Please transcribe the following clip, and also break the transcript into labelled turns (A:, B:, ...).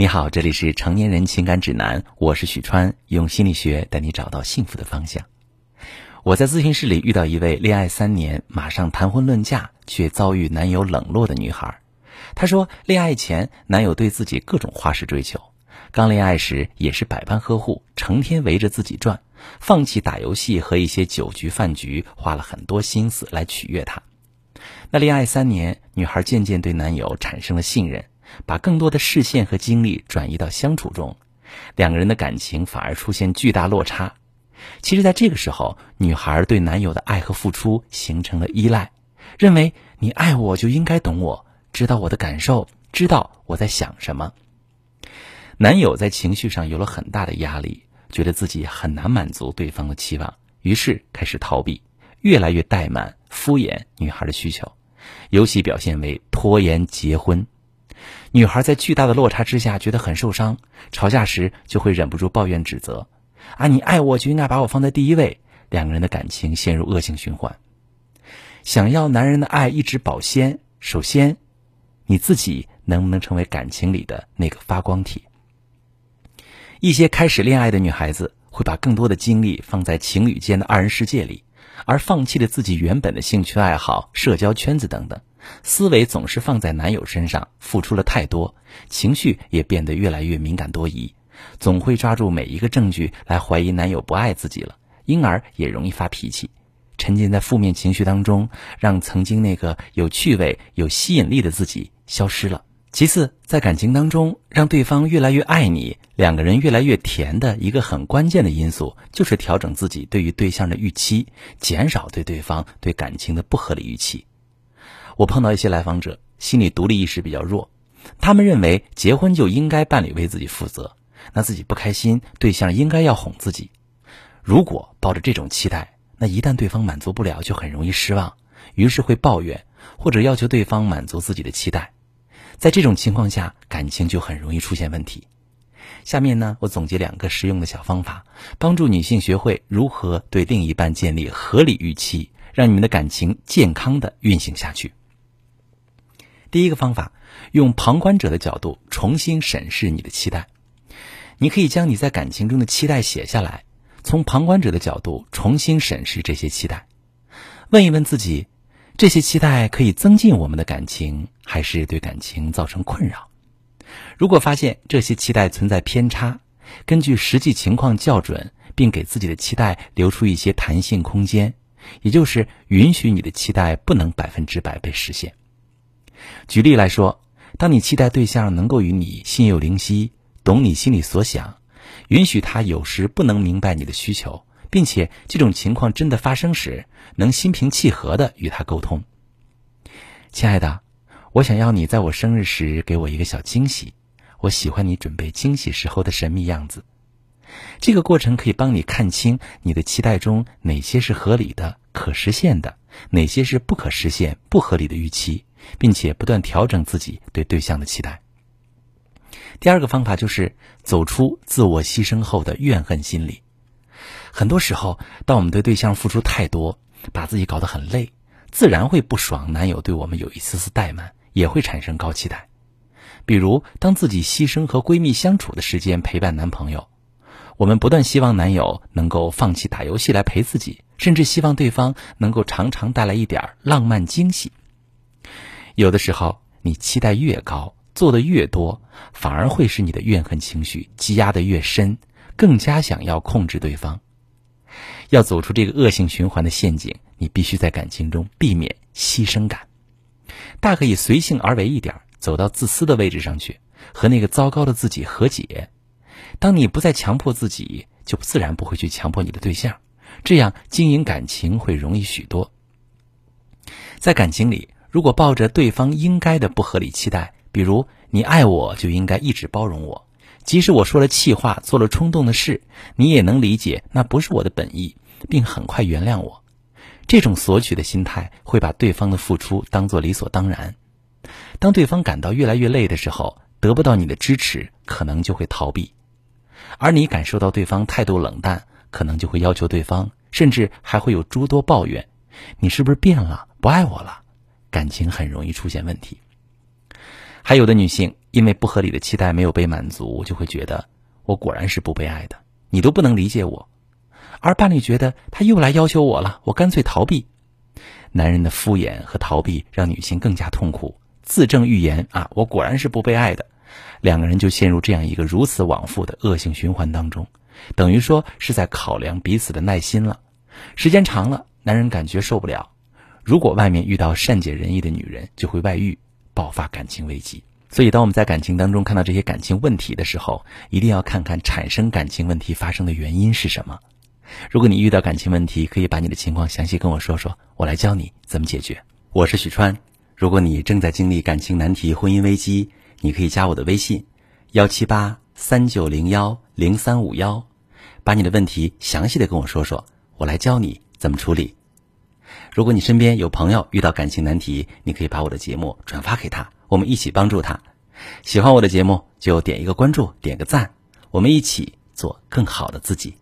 A: 你好，这里是成年人情感指南，我是许川，用心理学带你找到幸福的方向。我在咨询室里遇到一位恋爱三年，马上谈婚论嫁，却遭遇男友冷落的女孩。她说，恋爱前男友对自己各种花式追求，刚恋爱时也是百般呵护，成天围着自己转，放弃打游戏和一些酒局饭局，花了很多心思来取悦她。那恋爱三年，女孩渐渐对男友产生了信任。把更多的视线和精力转移到相处中，两个人的感情反而出现巨大落差。其实，在这个时候，女孩对男友的爱和付出形成了依赖，认为你爱我就应该懂我，知道我的感受，知道我在想什么。男友在情绪上有了很大的压力，觉得自己很难满足对方的期望，于是开始逃避，越来越怠慢、敷衍女孩的需求，尤其表现为拖延结婚。女孩在巨大的落差之下觉得很受伤，吵架时就会忍不住抱怨指责：“啊，你爱我就应该把我放在第一位。”两个人的感情陷入恶性循环。想要男人的爱一直保鲜，首先，你自己能不能成为感情里的那个发光体？一些开始恋爱的女孩子会把更多的精力放在情侣间的二人世界里，而放弃了自己原本的兴趣爱好、社交圈子等等。思维总是放在男友身上，付出了太多，情绪也变得越来越敏感多疑，总会抓住每一个证据来怀疑男友不爱自己了，因而也容易发脾气，沉浸在负面情绪当中，让曾经那个有趣味、有吸引力的自己消失了。其次，在感情当中，让对方越来越爱你，两个人越来越甜的一个很关键的因素，就是调整自己对于对象的预期，减少对对方对感情的不合理预期。我碰到一些来访者，心理独立意识比较弱，他们认为结婚就应该伴侣为自己负责，那自己不开心，对象应该要哄自己。如果抱着这种期待，那一旦对方满足不了，就很容易失望，于是会抱怨或者要求对方满足自己的期待。在这种情况下，感情就很容易出现问题。下面呢，我总结两个实用的小方法，帮助女性学会如何对另一半建立合理预期，让你们的感情健康的运行下去。第一个方法，用旁观者的角度重新审视你的期待。你可以将你在感情中的期待写下来，从旁观者的角度重新审视这些期待，问一问自己：这些期待可以增进我们的感情，还是对感情造成困扰？如果发现这些期待存在偏差，根据实际情况校准，并给自己的期待留出一些弹性空间，也就是允许你的期待不能百分之百被实现。举例来说，当你期待对象能够与你心有灵犀，懂你心里所想，允许他有时不能明白你的需求，并且这种情况真的发生时，能心平气和的与他沟通。亲爱的，我想要你在我生日时给我一个小惊喜，我喜欢你准备惊喜时候的神秘样子。这个过程可以帮你看清你的期待中哪些是合理的、可实现的，哪些是不可实现、不合理的预期。并且不断调整自己对对象的期待。第二个方法就是走出自我牺牲后的怨恨心理。很多时候，当我们对对象付出太多，把自己搞得很累，自然会不爽男友对我们有一丝丝怠慢，也会产生高期待。比如，当自己牺牲和闺蜜相处的时间陪伴男朋友，我们不断希望男友能够放弃打游戏来陪自己，甚至希望对方能够常常带来一点浪漫惊喜。有的时候，你期待越高，做的越多，反而会使你的怨恨情绪积压的越深，更加想要控制对方。要走出这个恶性循环的陷阱，你必须在感情中避免牺牲感，大可以随性而为一点，走到自私的位置上去，和那个糟糕的自己和解。当你不再强迫自己，就自然不会去强迫你的对象，这样经营感情会容易许多。在感情里。如果抱着对方应该的不合理期待，比如你爱我就应该一直包容我，即使我说了气话、做了冲动的事，你也能理解那不是我的本意，并很快原谅我。这种索取的心态会把对方的付出当作理所当然。当对方感到越来越累的时候，得不到你的支持，可能就会逃避；而你感受到对方态度冷淡，可能就会要求对方，甚至还会有诸多抱怨：“你是不是变了？不爱我了？”感情很容易出现问题。还有的女性因为不合理的期待没有被满足，就会觉得我果然是不被爱的，你都不能理解我。而伴侣觉得他又来要求我了，我干脆逃避。男人的敷衍和逃避让女性更加痛苦，自证预言啊，我果然是不被爱的。两个人就陷入这样一个如此往复的恶性循环当中，等于说是在考量彼此的耐心了。时间长了，男人感觉受不了。如果外面遇到善解人意的女人，就会外遇，爆发感情危机。所以，当我们在感情当中看到这些感情问题的时候，一定要看看产生感情问题发生的原因是什么。如果你遇到感情问题，可以把你的情况详细跟我说说，我来教你怎么解决。我是许川，如果你正在经历感情难题、婚姻危机，你可以加我的微信：幺七八三九零幺零三五幺，把你的问题详细的跟我说说，我来教你怎么处理。如果你身边有朋友遇到感情难题，你可以把我的节目转发给他，我们一起帮助他。喜欢我的节目就点一个关注，点个赞，我们一起做更好的自己。